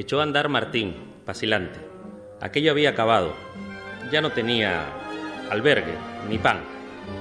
Echó a andar Martín, vacilante. Aquello había acabado. Ya no tenía albergue, ni pan.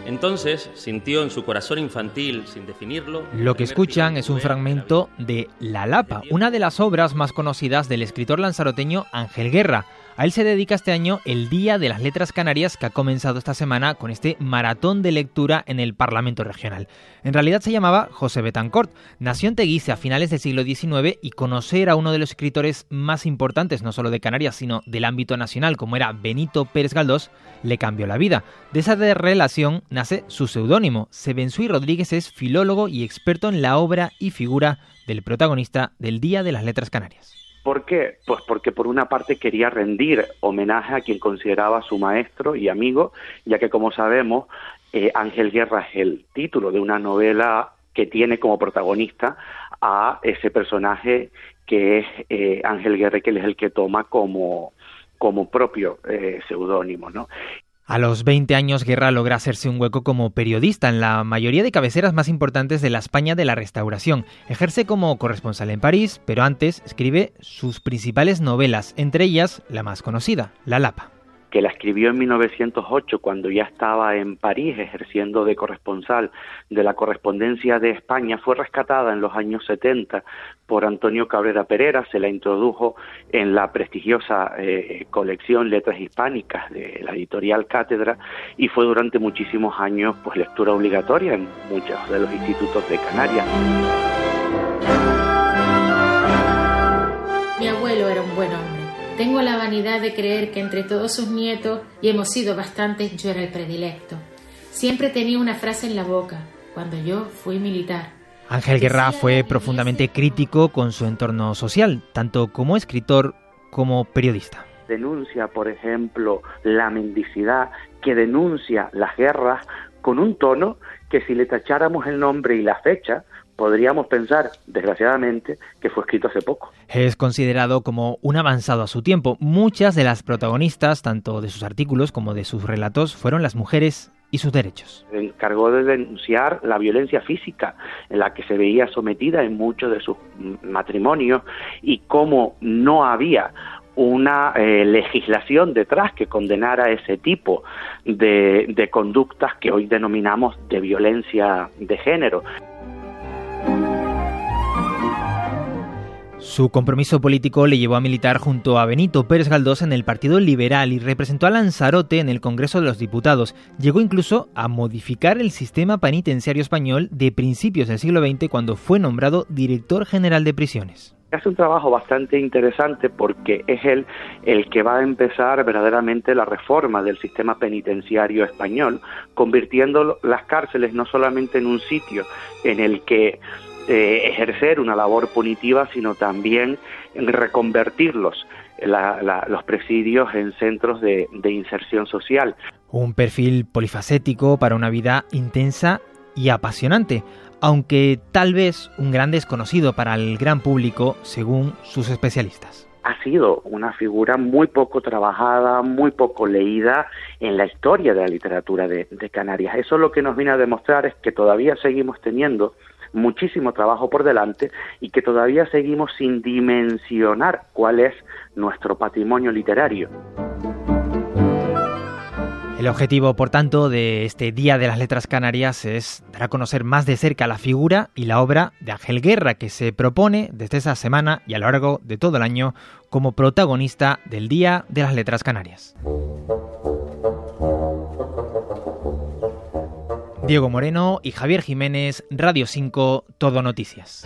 Entonces sintió en su corazón infantil, sin definirlo... Lo que escuchan es un fragmento de La Lapa, una de las obras más conocidas del escritor lanzaroteño Ángel Guerra. A él se dedica este año el Día de las Letras Canarias que ha comenzado esta semana con este maratón de lectura en el Parlamento Regional. En realidad se llamaba José Betancourt. Nació en Teguise a finales del siglo XIX y conocer a uno de los escritores más importantes, no solo de Canarias, sino del ámbito nacional, como era Benito Pérez Galdós, le cambió la vida. De esa relación nace su seudónimo. Sebensui Rodríguez es filólogo y experto en la obra y figura del protagonista del Día de las Letras Canarias. ¿Por qué? Pues porque por una parte quería rendir homenaje a quien consideraba su maestro y amigo, ya que como sabemos, eh, Ángel Guerra es el título de una novela que tiene como protagonista a ese personaje que es eh, Ángel Guerra, que él es el que toma como, como propio eh, seudónimo, ¿no? A los 20 años, Guerra logra hacerse un hueco como periodista en la mayoría de cabeceras más importantes de la España de la Restauración. Ejerce como corresponsal en París, pero antes escribe sus principales novelas, entre ellas la más conocida, La Lapa que la escribió en 1908 cuando ya estaba en París ejerciendo de corresponsal de la correspondencia de España, fue rescatada en los años 70 por Antonio Cabrera Pereira, se la introdujo en la prestigiosa eh, colección Letras Hispánicas de la editorial Cátedra y fue durante muchísimos años pues lectura obligatoria en muchos de los institutos de Canarias. Tengo la vanidad de creer que entre todos sus nietos, y hemos sido bastantes, yo era el predilecto. Siempre tenía una frase en la boca, cuando yo fui militar. Ángel Guerra fue profundamente crítico con su entorno social, tanto como escritor como periodista. Denuncia, por ejemplo, la mendicidad, que denuncia las guerras con un tono que si le tacháramos el nombre y la fecha, podríamos pensar, desgraciadamente, que fue escrito hace poco. Es considerado como un avanzado a su tiempo. Muchas de las protagonistas, tanto de sus artículos como de sus relatos, fueron las mujeres y sus derechos. Se encargó de denunciar la violencia física en la que se veía sometida en muchos de sus matrimonios y cómo no había una eh, legislación detrás que condenara ese tipo de, de conductas que hoy denominamos de violencia de género. Su compromiso político le llevó a militar junto a Benito Pérez Galdós en el Partido Liberal y representó a Lanzarote en el Congreso de los Diputados. Llegó incluso a modificar el sistema penitenciario español de principios del siglo XX cuando fue nombrado director general de prisiones. Hace un trabajo bastante interesante porque es él el que va a empezar verdaderamente la reforma del sistema penitenciario español, convirtiendo las cárceles no solamente en un sitio en el que eh, ejercer una labor punitiva, sino también en reconvertirlos, los presidios, en centros de, de inserción social. Un perfil polifacético para una vida intensa y apasionante, aunque tal vez un gran desconocido para el gran público, según sus especialistas ha sido una figura muy poco trabajada, muy poco leída en la historia de la literatura de, de, Canarias. Eso lo que nos viene a demostrar es que todavía seguimos teniendo muchísimo trabajo por delante y que todavía seguimos sin dimensionar cuál es nuestro patrimonio literario. El objetivo, por tanto, de este Día de las Letras Canarias es dar a conocer más de cerca la figura y la obra de Ángel Guerra, que se propone desde esa semana y a lo largo de todo el año como protagonista del Día de las Letras Canarias. Diego Moreno y Javier Jiménez, Radio 5, Todo Noticias.